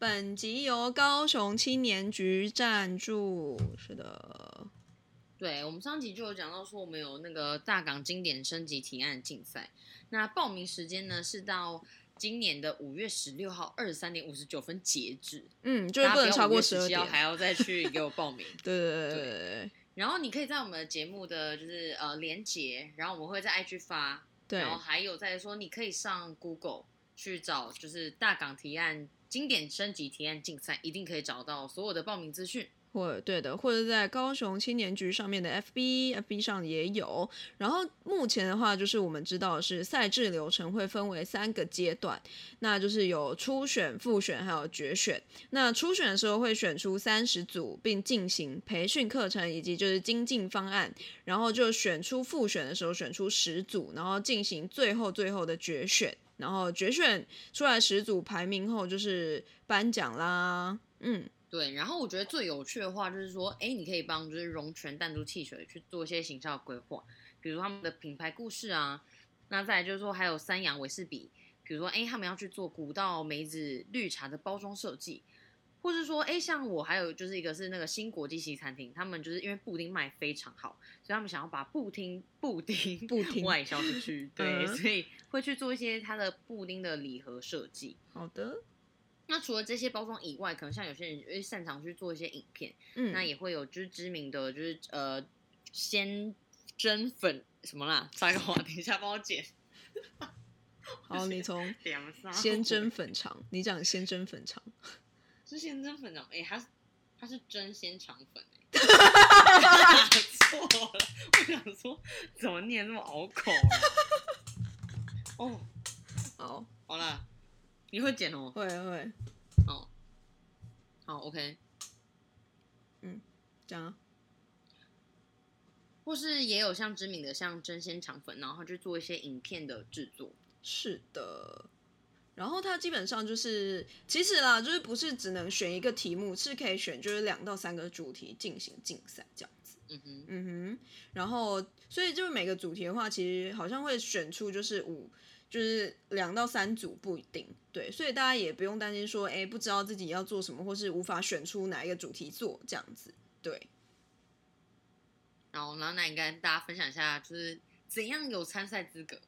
本集由高雄青年局赞助。是的，对我们上集就有讲到说，我们有那个大港经典升级提案竞赛，那报名时间呢是到今年的五月十六号二十三点五十九分截止，嗯，就是不能超过十二点，还要再去给我报名。对对对对对。然后你可以在我们的节目的就是呃连接，然后我们会在 IG 发，对，然后还有在说你可以上 Google 去找，就是大港提案。经典升级提案竞赛一定可以找到所有的报名资讯，或对的，或者在高雄青年局上面的 FB，FB 上也有。然后目前的话，就是我们知道是赛制流程会分为三个阶段，那就是有初选、复选还有决选。那初选的时候会选出三十组，并进行培训课程以及就是精进方案，然后就选出复选的时候选出十组，然后进行最后最后的决选。然后决选出来十组排名后，就是颁奖啦。嗯，对。然后我觉得最有趣的话就是说，哎，你可以帮就是龙泉弹珠汽水去做一些形象规划，比如他们的品牌故事啊。那再来就是说，还有三洋维士比，比如说，哎，他们要去做古道梅子绿茶的包装设计。或是说，哎，像我还有就是一个是那个新国际西餐厅，他们就是因为布丁卖非常好，所以他们想要把布丁布丁布丁 外销出去，对，所以会去做一些它的布丁的礼盒设计。好的，那除了这些包装以外，可能像有些人会擅长去做一些影片，嗯，那也会有就是知名的就是呃鲜蒸粉什么啦，插个话，等一下帮我剪。好，你从 鲜蒸粉肠，你讲鲜蒸粉肠。是鲜蒸粉肠，哎，它是它是真鲜肠粉，哎，错了，我想说怎么念那么拗口？哦，好，好了，你会剪哦？会会，哦，好，OK，嗯，讲啊，或是也有像知名的像真鲜肠粉，然后去做一些影片的制作，是的。然后它基本上就是，其实啦，就是不是只能选一个题目，是可以选就是两到三个主题进行竞赛这样子。嗯哼，嗯哼。然后，所以就是每个主题的话，其实好像会选出就是五，就是两到三组不一定。对，所以大家也不用担心说，哎，不知道自己要做什么，或是无法选出哪一个主题做这样子。对。然后，那那应该大家分享一下，就是怎样有参赛资格。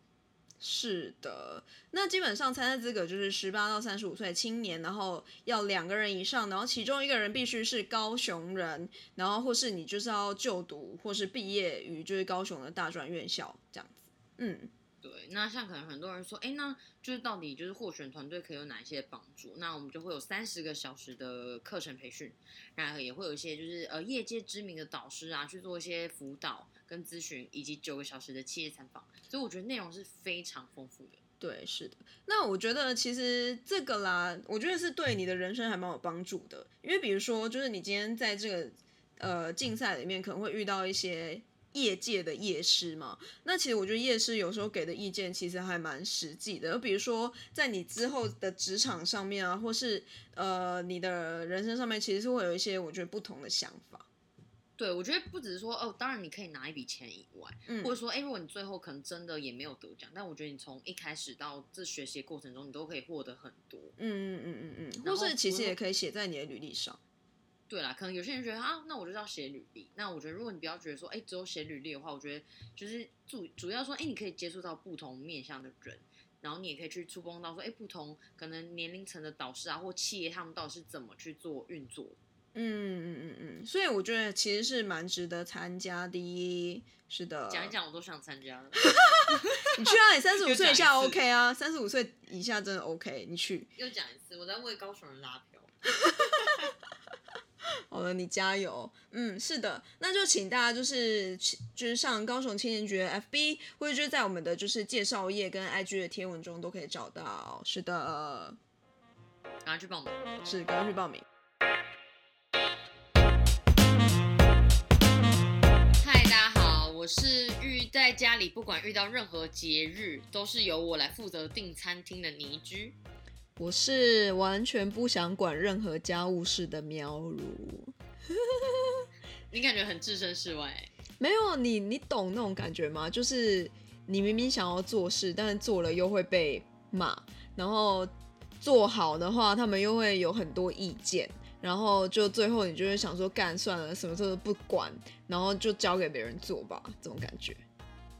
是的，那基本上参赛资格就是十八到三十五岁青年，然后要两个人以上，然后其中一个人必须是高雄人，然后或是你就是要就读或是毕业于就是高雄的大专院校这样子，嗯。对，那像可能很多人说，哎，那就是到底就是获选团队可以有哪一些帮助？那我们就会有三十个小时的课程培训，然后也会有一些就是呃业界知名的导师啊去做一些辅导跟咨询，以及九个小时的企业参访，所以我觉得内容是非常丰富的。对，是的。那我觉得其实这个啦，我觉得是对你的人生还蛮有帮助的，因为比如说，就是你今天在这个呃竞赛里面可能会遇到一些。业界的业师嘛，那其实我觉得业师有时候给的意见其实还蛮实际的。比如说，在你之后的职场上面啊，或是呃你的人生上面，其实是会有一些我觉得不同的想法。对，我觉得不只是说哦，当然你可以拿一笔钱以外，或者说哎，如果你最后可能真的也没有得奖，但我觉得你从一开始到这学习过程中，你都可以获得很多。嗯嗯嗯嗯嗯，或是其实也可以写在你的履历上。对啦，可能有些人觉得啊，那我就是要写履历。那我觉得，如果你不要觉得说，哎，只有写履历的话，我觉得就是主主要说，哎，你可以接触到不同面向的人，然后你也可以去触碰到说，哎，不同可能年龄层的导师啊，或企业他们到底是怎么去做运作。嗯嗯嗯嗯，所以我觉得其实是蛮值得参加的。是的，讲一讲我都想参加了。你去啊，你三十五 岁以下 OK 啊，三十五岁以下真的 OK，你去。又讲一次，我在为高雄人拉票。好了，你加油。嗯，是的，那就请大家就是就是上高雄青年局的 FB，或者就是在我们的就是介绍页跟 IG 的贴文中都可以找到。是的，赶快去报名。是，赶快去报名。嗨，大家好，我是遇在家里不管遇到任何节日都是由我来负责订餐厅的倪居。我是完全不想管任何家务事的喵如，你感觉很置身事外？没有你，你懂那种感觉吗？就是你明明想要做事，但是做了又会被骂，然后做好的话，他们又会有很多意见，然后就最后你就会想说，干算了，什么事都不管，然后就交给别人做吧，这种感觉。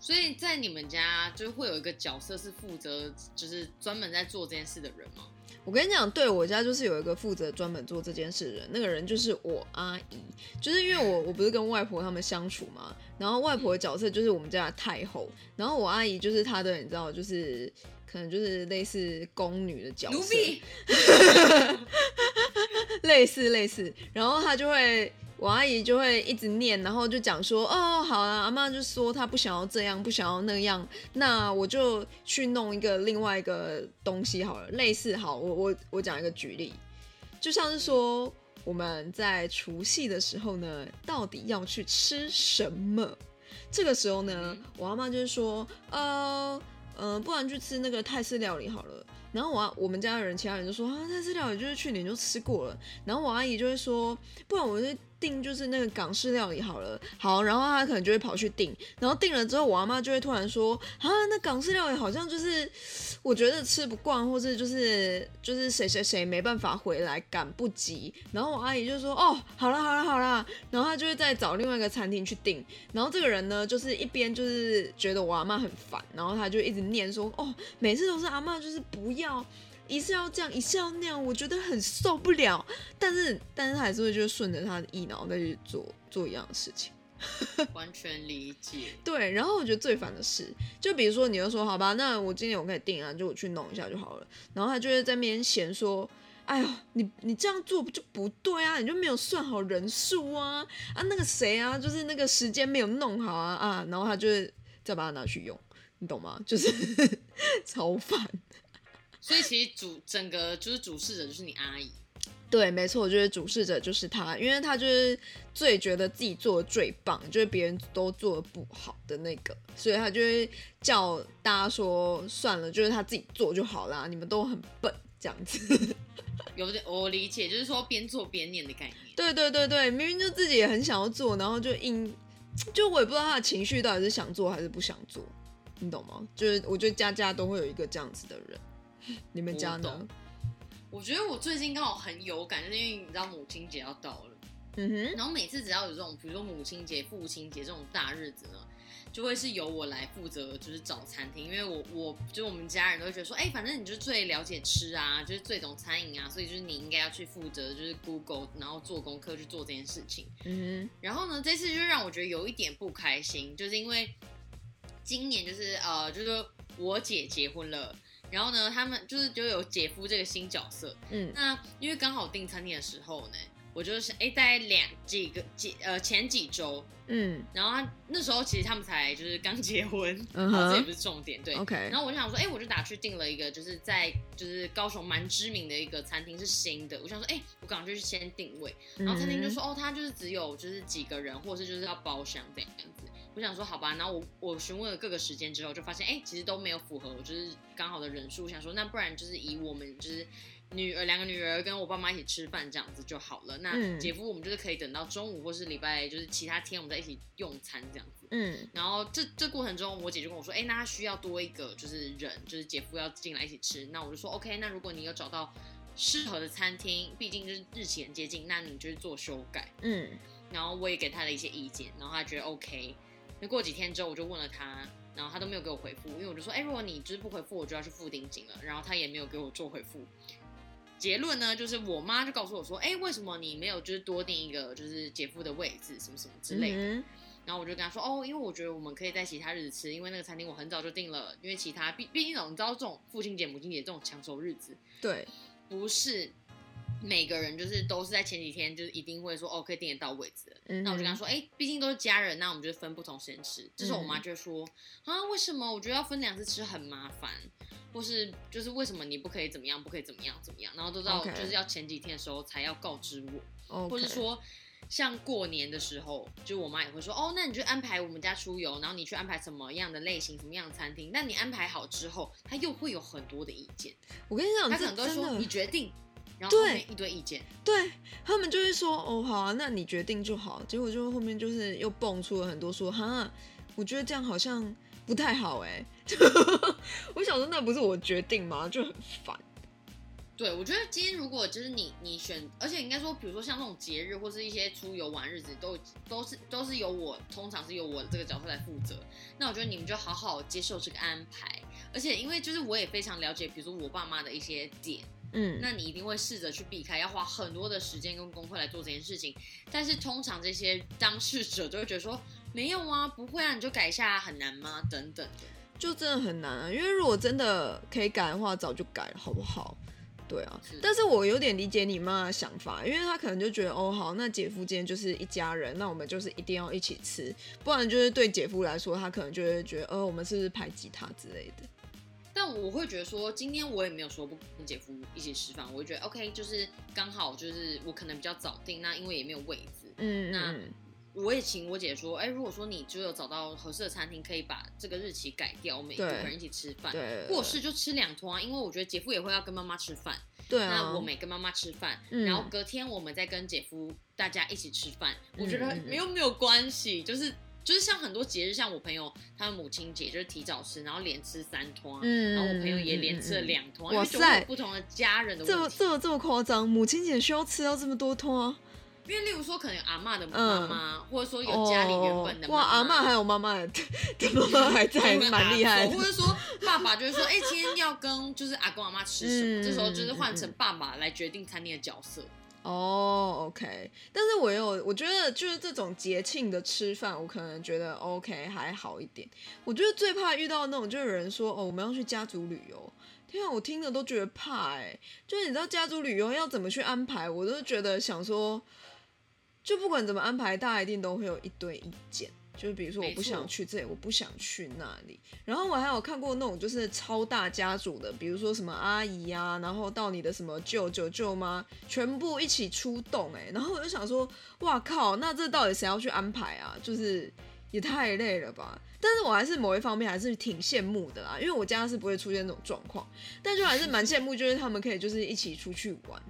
所以在你们家就会有一个角色是负责，就是专门在做这件事的人吗？我跟你讲，对我家就是有一个负责专门做这件事的人，那个人就是我阿姨，就是因为我我不是跟外婆他们相处嘛，然后外婆的角色就是我们家的太后，然后我阿姨就是她的，你知道，就是可能就是类似宫女的角色，奴婢，类似类似，然后她就会。我阿姨就会一直念，然后就讲说：“哦，好啊，阿妈就说她不想要这样，不想要那样，那我就去弄一个另外一个东西好了，类似好，我我我讲一个举例，就像是说我们在除夕的时候呢，到底要去吃什么？这个时候呢，我阿妈就是说，呃，嗯，不然去吃那个泰式料理好了。然后我我们家的人，其他人就说啊，泰式料理就是去年就吃过了。然后我阿姨就会说，不然我就。订就是那个港式料理好了，好，然后他可能就会跑去订，然后订了之后，我阿妈就会突然说啊，那港式料理好像就是我觉得吃不惯，或是就是就是谁谁谁没办法回来赶不及，然后我阿姨就说哦，好了好了好了，然后他就会再找另外一个餐厅去订，然后这个人呢就是一边就是觉得我阿妈很烦，然后他就一直念说哦，每次都是阿妈就是不要。一次要这样，一次要那样，我觉得很受不了。但是，但是还是会就顺着他的意脑再去做做一样的事情，完全理解。对，然后我觉得最烦的是，就比如说，你就说好吧，那我今天我可以定啊，就我去弄一下就好了。然后他就会在面前嫌说：“哎呦，你你这样做不就不对啊？你就没有算好人数啊啊，那个谁啊，就是那个时间没有弄好啊啊。”然后他就会再把它拿去用，你懂吗？就是 超烦。所以其实主整个就是主事者就是你阿姨，对，没错，我觉得主事者就是他，因为他就是最觉得自己做的最棒，就是别人都做的不好的那个，所以他就会叫大家说算了，就是他自己做就好啦，你们都很笨这样子。有点我理解，就是说边做边念的概念。对对对对，明明就自己也很想要做，然后就硬，就我也不知道他的情绪到底是想做还是不想做，你懂吗？就是我觉得家家都会有一个这样子的人。你们家呢？我觉得我最近刚好很有感，就是因为你知道母亲节要到了，嗯哼，然后每次只要有这种，比如说母亲节、父亲节这种大日子呢，就会是由我来负责，就是找餐厅，因为我我就我们家人都会觉得说，哎，反正你就最了解吃啊，就是最懂餐饮啊，所以就是你应该要去负责，就是 Google，然后做功课去做这件事情，嗯哼，然后呢，这次就让我觉得有一点不开心，就是因为今年就是呃，就是我姐结婚了。然后呢，他们就是就有姐夫这个新角色，嗯，那因为刚好订餐厅的时候呢，我就是哎，在两几个几呃前几周，嗯，然后他那时候其实他们才就是刚结婚，嗯这也不是重点，对，OK。然后我就想说，哎，我就打去订了一个，就是在就是高雄蛮知名的一个餐厅，是新的。我想说，哎，我刚刚就去先定位，然后餐厅就说，哦，他就是只有就是几个人，或是就是要包厢这样子。我想说好吧，然后我我询问了各个时间之后，就发现哎，其实都没有符合，就是刚好的人数。想说那不然就是以我们就是女儿两个女儿跟我爸妈一起吃饭这样子就好了。那姐夫我们就是可以等到中午或是礼拜就是其他天我们在一起用餐这样子。嗯，然后这这过程中我姐就跟我说，哎，那她需要多一个就是人，就是姐夫要进来一起吃。那我就说 OK，那如果你有找到适合的餐厅，毕竟就是日期很接近，那你就是做修改。嗯，然后我也给他了一些意见，然后他觉得 OK。那过几天之后，我就问了他，然后他都没有给我回复，因为我就说，哎，如果你就是不回复，我就要去付定金了。然后他也没有给我做回复。结论呢，就是我妈就告诉我说，哎，为什么你没有就是多订一个就是姐夫的位置，什么什么之类的。然后我就跟他说，哦，因为我觉得我们可以在其他日子吃，因为那个餐厅我很早就订了，因为其他毕毕竟你知道这种父亲节、母亲节这种抢手日子，对，不是。每个人就是都是在前几天，就是一定会说哦，可以订得到位置的。那我就跟他说，哎，毕竟都是家人，那我们就分不同时间吃。这时候我妈就说，啊，为什么？我觉得要分两次吃很麻烦，或是就是为什么你不可以怎么样，不可以怎么样怎么样？然后都到就是要前几天的时候才要告知我，或者说像过年的时候，就我妈也会说，哦，那你就安排我们家出游，然后你去安排什么样的类型、什么样的餐厅。那你安排好之后，她又会有很多的意见。我跟你讲，她可能都说你决定。对，一堆意见，对他们就会说哦好啊，那你决定就好。结果就后面就是又蹦出了很多说哈，我觉得这样好像不太好哎。我想说那不是我决定吗？就很烦。对，我觉得今天如果就是你你选，而且应该说，比如说像那种节日或是一些出游玩日子，都都是都是由我，通常是由我这个角色来负责。那我觉得你们就好好接受这个安排，而且因为就是我也非常了解，比如说我爸妈的一些点，嗯，那你一定会试着去避开，要花很多的时间跟功夫来做这件事情。但是通常这些当事者就会觉得说，没有啊，不会啊，你就改一下，很难吗？等等的。就真的很难啊，因为如果真的可以改的话，早就改了，好不好？对啊，是但是我有点理解你妈的想法，因为她可能就觉得，哦，好，那姐夫今天就是一家人，那我们就是一定要一起吃，不然就是对姐夫来说，他可能就会觉得，呃，我们是不是排挤他之类的。但我会觉得说，今天我也没有说不跟姐夫一起吃饭，我会觉得 OK，就是刚好就是我可能比较早定，那因为也没有位置，嗯，那嗯。我也请我姐说，哎、如果说你就有找到合适的餐厅，可以把这个日期改掉，我们对五个人一起吃饭，对，或是就吃两桌啊，因为我觉得姐夫也会要跟妈妈吃饭，对啊，那我每跟妈妈吃饭，嗯然后隔天我们再跟姐夫大家一起吃饭，我觉得没有没有关系，就是就是像很多节日，像我朋友他们母亲节就是提早吃，然后连吃三托，嗯，然后我朋友也连吃了两团，因哇塞不同的家人的这。这么这么夸张，母亲节需要吃到这么多通啊？因为例如说可能有阿嬷的妈嗯妈，或者说有家里原本的哇，阿妈嬷还有妈妈的 的妈妈还在，蛮厉害的或。者说爸爸就是说，哎、今天要跟就是阿公阿妈吃什么，嗯这时候就是换成爸爸来决定餐厅的角色。哦、o k 但是我有，我觉得就是这种节庆的吃饭，我可能觉得 OK 还好一点。我觉得最怕遇到那种，就有人说哦，我们要去家族旅游。天啊，我听着都觉得怕哎、就是你知道家族旅游要怎么去安排，我都觉得想说，就不管怎么安排，大家一定都会有一堆意见。就是比如说，我不想去这里，我不想去那里。然后我还有看过那种就是超大家族的，比如说什么阿姨啊、然后到你的什么舅舅舅妈，全部一起出动哎、然后我就想说，哇靠，那这到底谁要去安排啊？就是也太累了吧。但是我还是某一方面还是挺羡慕的啦，因为我家是不会出现这种状况，但就还是蛮羡慕，就是他们可以就是一起出去玩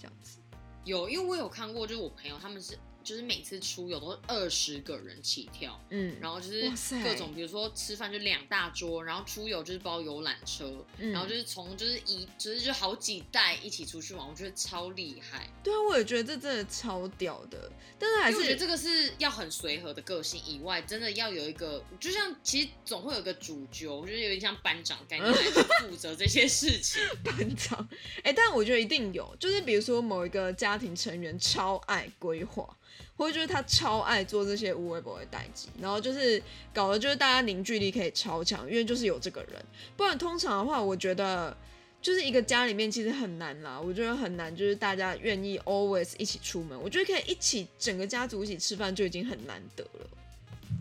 这样子。有，因为我有看过，就是我朋友他们是就是每次出游都是二十个人起跳，嗯，然后就是哇塞各种，比如说吃饭就两大桌，然后出游就是包游览车，嗯然后就是从就是一就是就好几代一起出去玩，我觉得超厉害。对啊，我也觉得这真的超屌的，但是还是我觉得这个是要很随和的个性以外，真的要有一个，就像其实总会有一个主角，我觉得有点像班长概念负责这些事情。班长，哎、但我觉得一定有，就是比如说某一个家庭成员超爱规划，或者就是他超爱做这些无微不微的代际，然后就是搞得就是大家凝聚力可以超强，因为就是有这个人，不然通常的话，我觉得。就是一个家里面其实很难啦，我觉得很难，就是大家愿意 always 一起出门，我觉得可以一起整个家族一起吃饭就已经很难得了。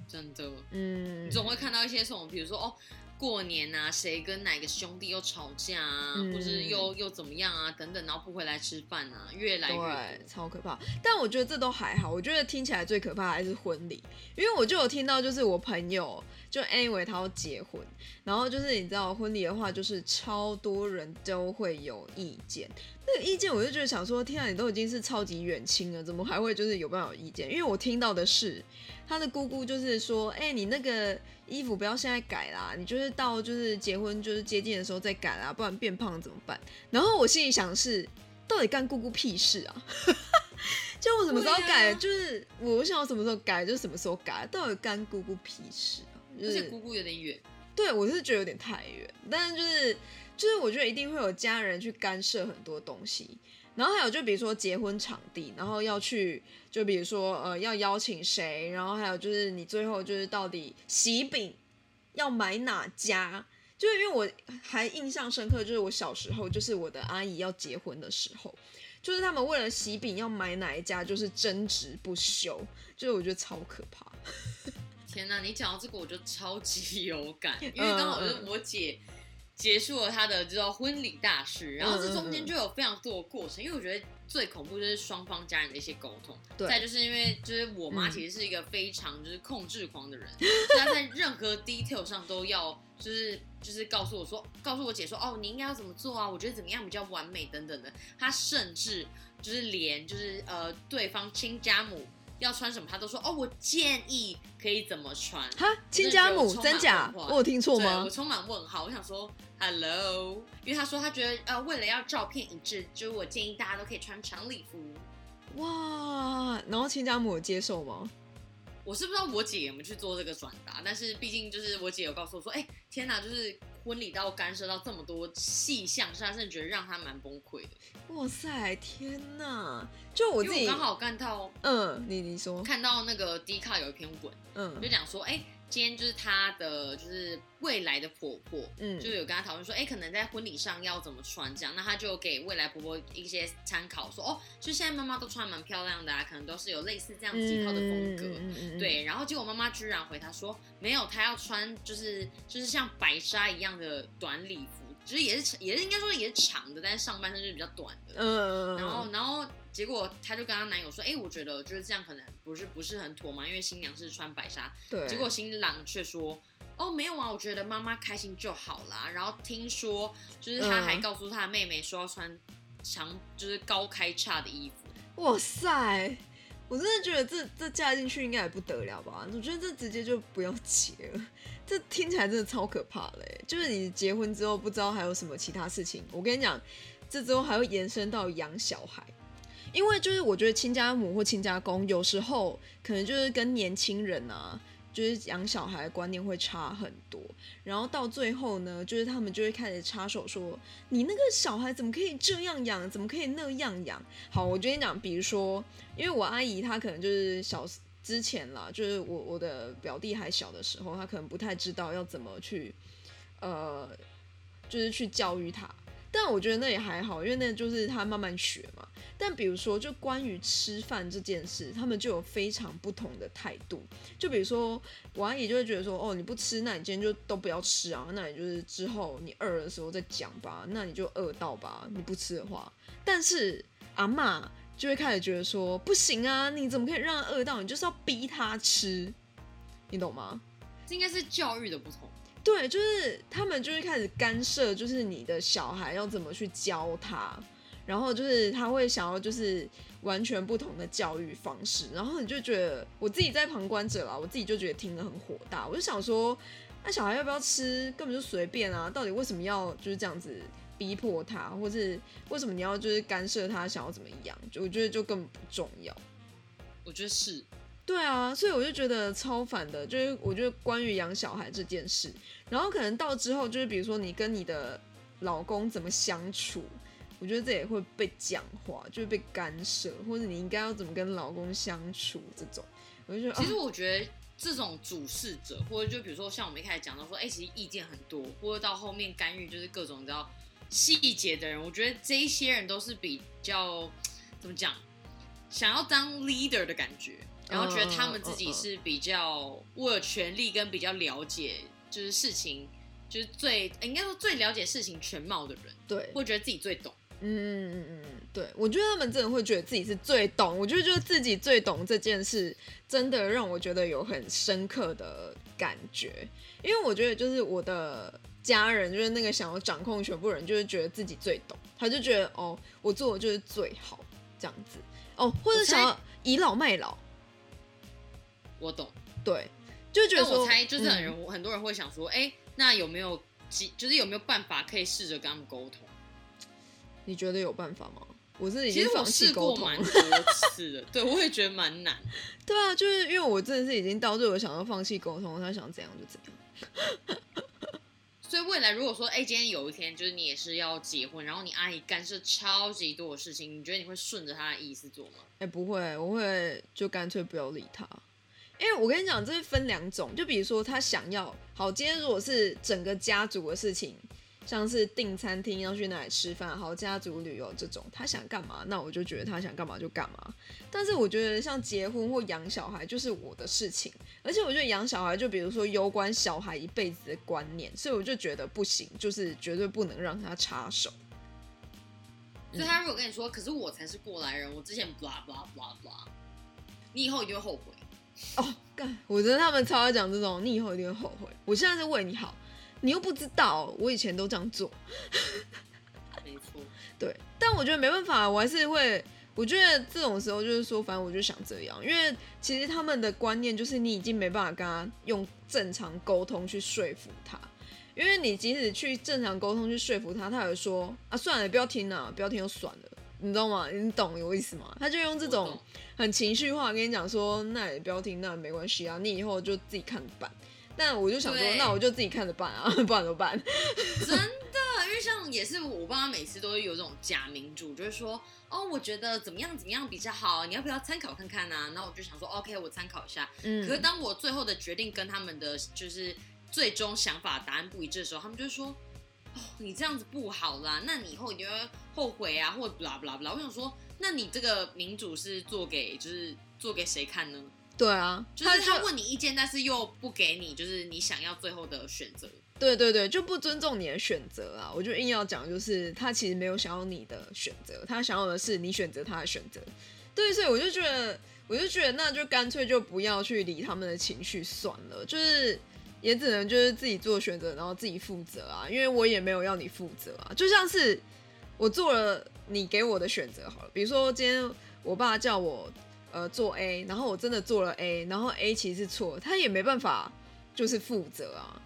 真的，嗯你，总会看到一些什么，比如说哦，过年啊，谁跟哪个兄弟又吵架啊，嗯或是又又怎么样啊，等等，然后不回来吃饭啊，越来越对，超可怕。但我觉得这都还好，我觉得听起来最可怕还是婚礼，因为我就有听到，就是我朋友就 anyway 他要结婚，然后就是你知道婚礼的话，就是超多人都会有意见。那个意见我就觉得想说，天啊，你都已经是超级远亲了，怎么还会就是有办法有意见？因为我听到的是他的姑姑就是说，哎、你那个衣服不要现在改啦，你就是到就是结婚就是接近的时候再改啦，不然变胖怎么办？然后我心里想的是，到底干姑姑屁事啊？就我什么时候改，啊就是我想我什么时候改就什么时候改，到底干姑姑屁事啊？就是而且姑姑有点远，对我是觉得有点太远，但是就是就是我觉得一定会有家人去干涉很多东西，然后还有就比如说结婚场地，然后要去就比如说呃要邀请谁，然后还有就是你最后就是到底喜饼要买哪家。就是因为我还印象深刻，就是我小时候，就是我的阿姨要结婚的时候，就是他们为了喜饼要买哪一家，就是争执不休，就是我觉得超可怕。天哪！你讲到这个我就超级有感，因为刚好就是我姐结束了他的这个婚礼大事，然后这中间就有非常多的过程，因为我觉得最恐怖就是双方家人的一些沟通，对再就是因为就是我妈嗯其实是一个非常就是控制狂的人，所以她在任何 detail 上都要就是就是告诉我说，告诉我姐说，哦，你应该要怎么做啊？我觉得怎么样比较完美等等的，她甚至就是连就是呃对方亲家母。要穿什么，他都说哦，我建议可以怎么穿。哈，亲家母真假？我有听错吗？我充满问号。我想说，Hello，因为他说他觉得呃，为了要照片一致，就是我建议大家都可以穿长礼服。哇，然后亲家母有接受吗？我是不知道我姐有没有去做这个转达，但是毕竟就是我姐有告诉我说，哎，天哪，就是婚礼到干涉到这么多细项，是他真的觉得让他蛮崩溃的。哇塞，天哪！就我自己刚好看到，嗯，你你说看到那个 D 卡有一篇文，嗯，就讲说，哎。今天就是她的，就是未来的婆婆，嗯，就有跟她讨论说，哎，可能在婚礼上要怎么穿这样，那她就给未来婆婆一些参考，说，哦，就现在妈妈都穿蛮漂亮的啊，可能都是有类似这样子一套的风格，对，然后结果妈妈居然回她说，没有，她要穿就是就是像白纱一样的短礼服，就是也是也是应该说也是长的，但是上半身就是比较短的，嗯，然后然后。结果她就跟她男友说：“哎，我觉得就是这样，可能不是不是很妥嘛，因为新娘是穿白纱。”对。结果新郎却说：“哦，没有啊，我觉得妈妈开心就好啦。”然后听说就是他还告诉他的妹妹说要穿长就是高开叉的衣服。哇塞！我真的觉得这这嫁进去应该也不得了吧？我觉得这直接就不要结了。这听起来真的超可怕嘞！就是你结婚之后不知道还有什么其他事情。我跟你讲，这之后还会延伸到养小孩。因为就是我觉得亲家母或亲家公有时候可能就是跟年轻人啊，就是养小孩观念会差很多，然后到最后呢，就是他们就会开始插手说，你那个小孩怎么可以这样养，怎么可以那样养？好，我跟你讲，比如说，因为我阿姨她可能就是小之前啦，就是我我的表弟还小的时候，她可能不太知道要怎么去，呃，就是去教育他。但我觉得那也还好，因为那就是他慢慢学嘛。但比如说，就关于吃饭这件事，他们就有非常不同的态度。就比如说，我阿姨就会觉得说，哦，你不吃，那你今天就都不要吃啊。那你就是之后你饿的时候再讲吧。那你就饿到吧，你不吃的话。但是阿妈就会开始觉得说，不行啊，你怎么可以让他饿到？你就是要逼他吃，你懂吗？这应该是教育的不同。对，就是他们就会开始干涉，就是你的小孩要怎么去教他，然后就是他会想要就是完全不同的教育方式，然后你就觉得我自己在旁观者啦，我自己就觉得听得很火大，我就想说，那小孩要不要吃，根本就随便啊，到底为什么要就是这样子逼迫他，或是为什么你要就是干涉他想要怎么样？就我觉得就根本不重要，我觉得是。对啊，所以我就觉得超反的，就是我觉得关于养小孩这件事，然后可能到之后就是比如说你跟你的老公怎么相处，我觉得这也会被讲话，就是被干涉，或者你应该要怎么跟老公相处这种，我就觉得。其实我觉得这种主事者，或者就比如说像我们一开始讲到说，哎，其实意见很多，或者到后面干预就是各种你知道细节的人，我觉得这一些人都是比较怎么讲，想要当 leader 的感觉。然后觉得他们自己是比较握有权力跟比较了解，就是事情，就是最应该说最了解事情全貌的人，对，会觉得自己最懂。嗯嗯嗯嗯对，我觉得他们真的会觉得自己是最懂。我觉得就是自己最懂这件事，真的让我觉得有很深刻的感觉。因为我觉得就是我的家人，就是那个想要掌控全部人，就是觉得自己最懂，他就觉得哦，我做的就是最好这样子哦，或者想要倚老卖老。我懂，对，就觉得我猜就是很人很多人会想说，哎，那有没有就是有没有办法可以试着跟他们沟通？你觉得有办法吗？我是已经放弃沟通蛮多次的，对我也觉得蛮难。对啊，就是因为我真的是已经到最后想要放弃沟通，他想怎样就怎样。所以未来如果说，哎，今天有一天就是你也是要结婚，然后你阿姨干涉超级多的事情，你觉得你会顺着她的意思做吗？哎，不会，我会就干脆不要理他。因为我跟你讲，这是分两种，就比如说他想要好，今天如果是整个家族的事情，像是订餐厅要去哪里吃饭，好家族旅游这种，他想干嘛，那我就觉得他想干嘛就干嘛。但是我觉得像结婚或养小孩就是我的事情，而且我觉得养小孩就比如说攸关小孩一辈子的观念，所以我就觉得不行，就是绝对不能让他插手。所以他如果跟你说，可是我才是过来人，我之前 blah blah blah blah，你以后一定会后悔。哦，干！我觉得他们超爱讲这种，你以后一定会后悔。我现在是为你好，你又不知道，我以前都这样做。没错，对。但我觉得没办法，我还是会，我觉得这种时候就是说，反正我就想这样，因为其实他们的观念就是你已经没办法跟他用正常沟通去说服他，因为你即使去正常沟通去说服他，他也会说啊算了，不要听了，不要听就算了，你知道吗？你懂有意思吗？他就用这种很情绪化跟你讲说，那也不要听，那没关系啊，你以后就自己看着办。但我就想说，那我就自己看着办啊，不然怎么办？真的，因为像也是我爸妈每次都会有这种假民主，就是说。哦，我觉得怎么样怎么样比较好，你要不要参考看看呢？然后我就想说，OK，我参考一下。嗯。可是当我最后的决定跟他们的就是最终想法答案不一致的时候，他们就说：“哦，你这样子不好啦，那你以后你就会后悔啊，或不啦不啦不啦。”我想说，那你这个民主是做给就是做给谁看呢？对啊，就是他问你意见，但是又不给你就是你想要最后的选择。对对对，就不尊重你的选择啊！我就硬要讲，就是他其实没有想要你的选择，他想要的是你选择他的选择。对，所以我就觉得，我就觉得那就干脆就不要去理他们的情绪算了，就是也只能就是自己做选择，然后自己负责啊！因为我也没有要你负责啊，就像是我做了你给我的选择好了，比如说今天我爸叫我呃做 A，然后我真的做了 A，然后 A 其实是错，他也没办法就是负责啊。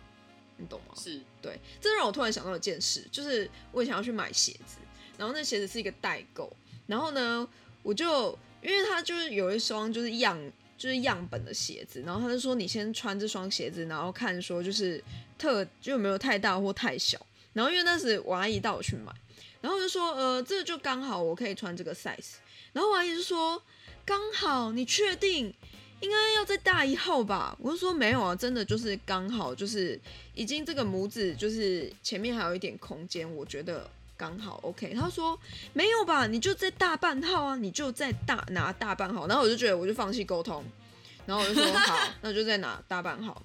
你懂吗？是对，这让我突然想到一件事，就是我想要去买鞋子，然后那鞋子是一个代购，然后呢，我就因为他就是有一双就是样就是样本的鞋子，然后他就说你先穿这双鞋子，然后看说就是特就没有太大或太小，然后因为那时我阿姨带我去买，然后就说呃这就刚好我可以穿这个 size，然后我阿姨就说刚好你确定？应该要再大一号吧？我就说没有啊，真的就是刚好，就是已经这个拇指就是前面还有一点空间，我觉得刚好 OK。他说没有吧，你就在大半号啊，你就在大拿大半号。然后我就觉得我就放弃沟通，然后我就说好，那就再拿大半号。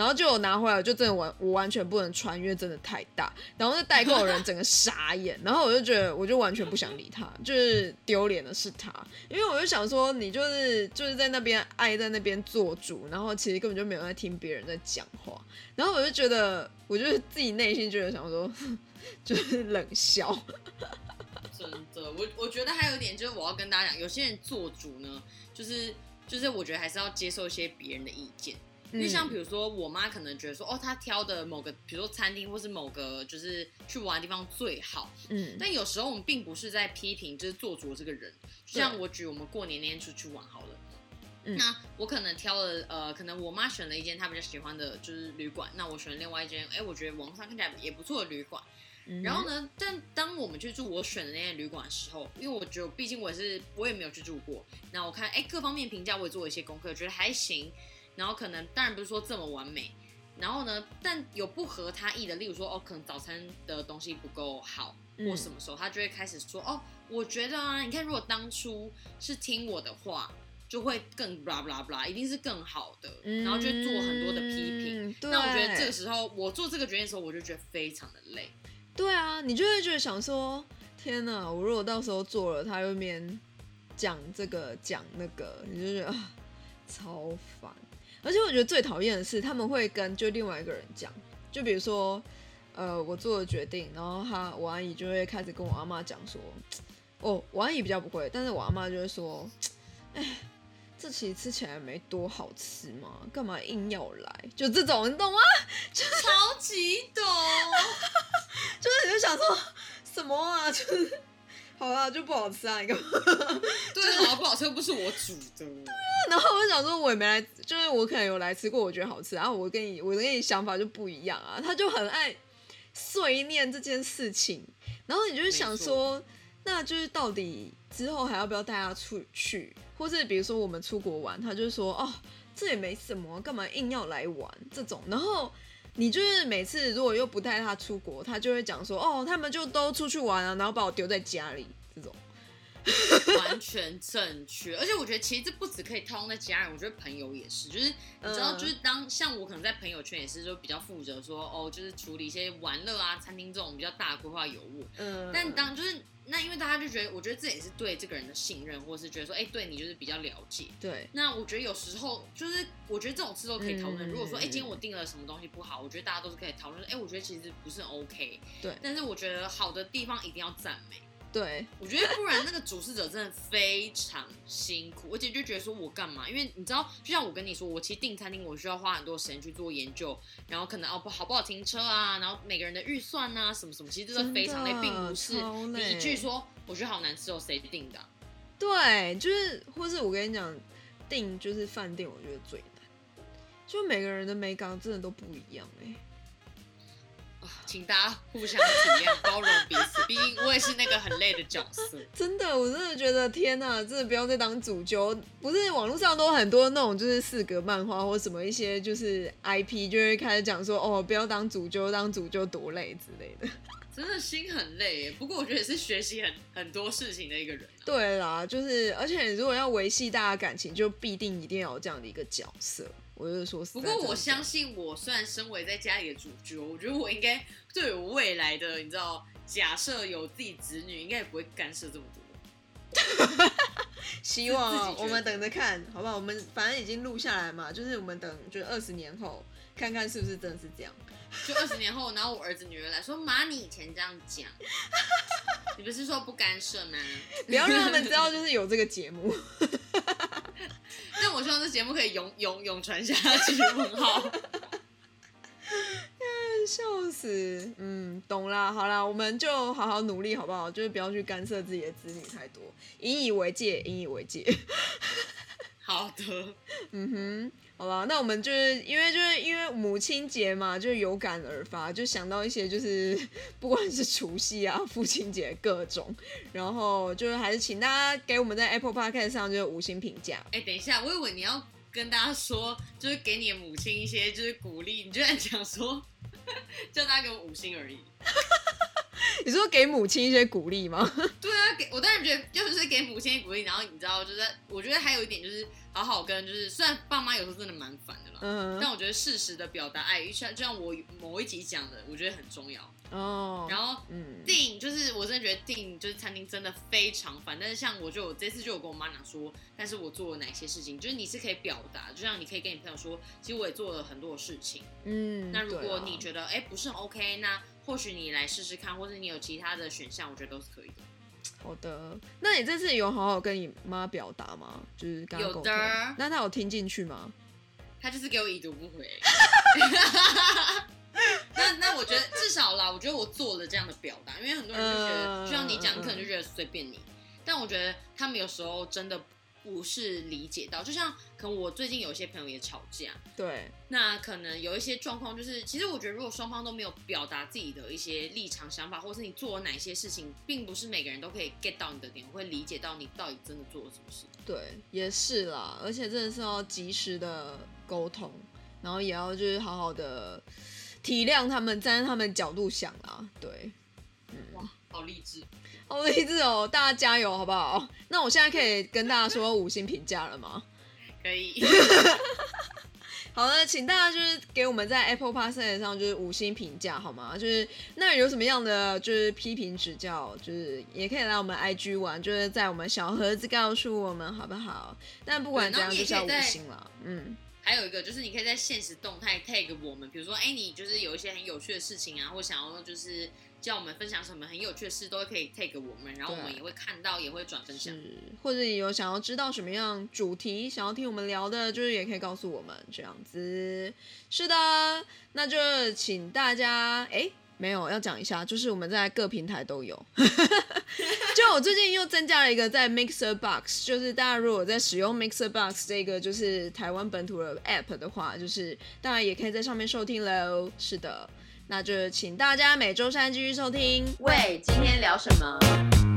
然后就我拿回来，就真的完，我完全不能穿，因为真的太大。然后那代购人整个傻眼，然后我就觉得，我就完全不想理他，就是丢脸的是他，因为我就想说，你就是就是在那边爱在那边做主，然后其实根本就没有在听别人在讲话。然后我就觉得，我就自己内心就得想说，就是冷笑。真的，我我觉得还有一点就是，我要跟大家讲，有些人做主呢，就是就是我觉得还是要接受一些别人的意见。因为像比如说，我妈可能觉得说，哦，她挑的某个，比如说餐厅或是某个就是去玩的地方最好。嗯。但有时候我们并不是在批评，就是做主这个人。就像我举我们过年那天出去玩好了。嗯。那我可能挑了，呃，可能我妈选了一间她比较喜欢的，就是旅馆。那我选了另外一间，哎，我觉得网上看起来也不错的旅馆。嗯。然后呢，但当我们去住我选的那间旅馆的时候，因为我觉得毕竟我是我也没有去住过，那我看哎各方面评价我也做了一些功课，觉得还行。然后可能当然不是说这么完美，然后呢，但有不合他意的，例如说哦，可能早餐的东西不够好，或什么时候他就会开始说哦，我觉得啊，你看如果当初是听我的话，就会更 blah blah blah，一定是更好的，然后就做很多的批评。那我觉得这个时候我做这个决定的时候，我就觉得非常的累。对啊，你就会觉得想说，天哪，我如果到时候做了，他又面讲这个讲那个，你就觉得啊，超烦。而且我觉得最讨厌的是，他们会跟就另外一个人讲，就比如说，呃，我做了决定，然后他我阿姨就会开始跟我阿妈讲说，哦，我阿姨比较不会，但是我阿妈就会说，哎，这其实吃起来没多好吃嘛，干嘛硬要来？就这种，你懂吗？就超级懂，就是你就想说什么啊？就是。好啊，就不好吃啊！你干嘛？对，好不好吃又不是我煮的。对啊，然后我想说，我也没来，就是我可能有来吃过，我觉得好吃。然后我跟你，我跟你想法就不一样啊。他就很爱碎念这件事情，然后你就想说，那就是到底之后还要不要带他出去，或是比如说我们出国玩，他就说哦，这也没什么，干嘛硬要来玩这种，然后。你就是每次如果又不带他出国，他就会讲说，哦，他们就都出去玩啊，然后把我丢在家里，这种。完全正确。而且我觉得其实这不只可以套用在家人，我觉得朋友也是，就是你知道，就是当像我可能在朋友圈也是就比较负责说，哦，就是处理一些玩乐啊、餐厅这种比较大的规划有误。嗯，但当就是。那因为大家就觉得，我觉得这也是对这个人的信任，或是觉得说，哎，对你就是比较了解。对。那我觉得有时候就是，我觉得这种事都可以讨论。如果说，哎，今天我订了什么东西不好，我觉得大家都是可以讨论。哎，我觉得其实不是 OK。对。但是我觉得好的地方一定要赞美。对，我觉得不然那个主事者真的非常辛苦，而且就觉得说我干嘛？因为你知道，就像我跟你说，我其实订餐厅我需要花很多时间去做研究，然后可能哦不好不好停车啊，然后每个人的预算啊什么什么，其实真的非常累，并不是你一句说我觉得好难吃哦，谁订的？对，就是或是我跟你讲，订就是饭店，我觉得最难，就每个人的美感真的都不一样哎。请大家互相体谅、包容彼此。毕竟我也是那个很累的角色。真的，我真的觉得天哪，真的不要再当主角。不是网络上都很多那种就是四格漫画或什么一些就是 IP 就会开始讲说哦，不要当主角，当主角多累之类的。真的心很累，不过我觉得也是学习很很多事情的一个人。对啦，就是而且如果要维系大家感情，就必定一定要有这样的一个角色。我就是说，不过我相信，我虽然身为在家里的主角，我觉得我应该对我未来的，你知道，假设有自己子女，应该也不会干涉这么多。希望我们等着看，好不好？我们反正已经录下来嘛，就是我们等，就是二十年后看看是不是真的是这样。就二十年后，然后我儿子女儿来说：“妈，你以前这样讲，你不是说不干涉吗？不要让他们知道，就是有这个节目。但我希望这节目可以永永永传下去。问号，笑死！嗯，懂啦。好啦，我们就好好努力，好不好？就是不要去干涉自己的子女太多，引以为戒，引以为戒。好的，嗯哼。好了，那我们就是因为就是因为母亲节嘛，就有感而发，就想到一些就是 不管是除夕啊、父亲节各种，然后就是还是请大家给我们在 Apple Podcast 上就是五星评价。哎，等一下，我以为你要跟大家说，就是给你的母亲一些就是鼓励，你居然讲说 叫大家给我五星而已。你说给母亲一些鼓励吗？对啊，给我当然觉得就是给母亲鼓励，然后你知道，就是我觉得还有一点就是好好跟，就是虽然爸妈有时候真的蛮烦的啦，但我觉得适时的表达爱，像就像我某一集讲的，我觉得很重要。哦，然后订就是我真的觉得订就是餐厅真的非常烦，但是像我就我这次就有跟我妈讲说，但是我做了哪些事情，就是你是可以表达，就像你可以跟你朋友说，其实我也做了很多事情。嗯，那如果你觉得哎不是很 OK，那或许你来试试看，或者你有其他的选项，我觉得都是可以的。好的，那你这次有好好跟你妈表达吗？就是有的，那他有听进去吗？他就是给我已读不回。那那我觉得至少啦，我觉得我做了这样的表达，因为很多人就觉得，就像你讲，可能就觉得随便你，但我觉得他们有时候真的不是理解到，就像可能我最近有些朋友也吵架，对，那可能有一些状况就是，其实我觉得如果双方都没有表达自己的一些立场想法，或是你做了哪些事情，并不是每个人都可以 get 到你的点，会理解到你到底真的做了什么事。对，也是啦，而且真的是要及时的沟通，然后也要就是好好的。体谅他们，站在他们角度想啊，对，嗯，哇，好励志，好励志哦！大家加油，好不好？那我现在可以跟大家说五星评价了吗？可以。好的，请大家就是给我们在 Apple Pass 上就是五星评价，好吗？就是那有什么样的就是批评指教，就是也可以来我们 IG 玩，就是在我们小盒子告诉我们，好不好？但不管怎样，就是要五星了，嗯。还有一个就是，你可以在现实动态 tag 我们，比如说，哎，你就是有一些很有趣的事情啊，或想要就是叫我们分享什么很有趣的事，都可以 tag 我们，然后我们也会看到，也会转分享。或者你有想要知道什么样主题，想要听我们聊的，就是也可以告诉我们这样子。是的，那就请大家，哎。没有要讲一下，就是我们在各平台都有。就我最近又增加了一个在 Mixer Box，就是大家如果在使用 Mixer Box 这个就是台湾本土的 App 的话，就是大家也可以在上面收听喽。是的，那就请大家每周三继续收听。喂，今天聊什么？